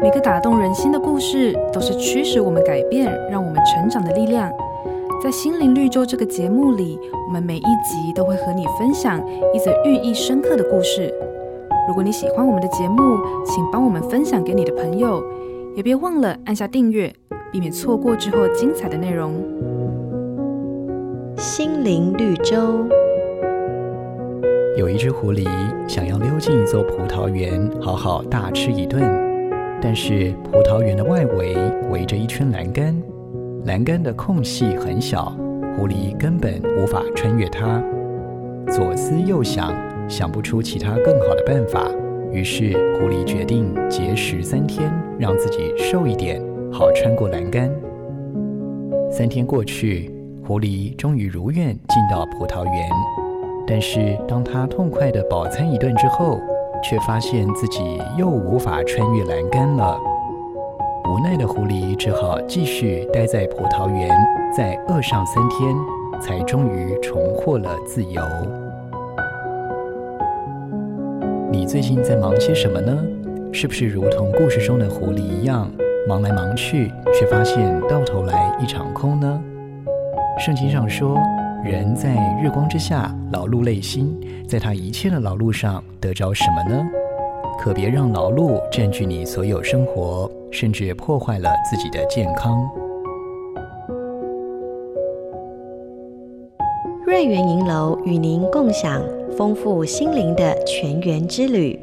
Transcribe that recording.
每个打动人心的故事，都是驱使我们改变、让我们成长的力量。在心灵绿洲这个节目里，我们每一集都会和你分享一则寓意深刻的故事。如果你喜欢我们的节目，请帮我们分享给你的朋友，也别忘了按下订阅，避免错过之后精彩的内容。心灵绿洲。有一只狐狸想要溜进一座葡萄园，好好大吃一顿，但是葡萄园的外围围着一圈栏杆。栏杆的空隙很小，狐狸根本无法穿越它。左思右想，想不出其他更好的办法，于是狐狸决定节食三天，让自己瘦一点，好穿过栏杆。三天过去，狐狸终于如愿进到葡萄园，但是当他痛快地饱餐一顿之后，却发现自己又无法穿越栏杆了。无奈的狐狸只好继续待在葡萄园，再饿上三天，才终于重获了自由。你最近在忙些什么呢？是不是如同故事中的狐狸一样，忙来忙去，却发现到头来一场空呢？圣经上说，人在日光之下劳碌累心，在他一切的劳碌上得着什么呢？可别让劳碌占据你所有生活，甚至破坏了自己的健康。瑞圆银楼与您共享丰富心灵的泉源之旅。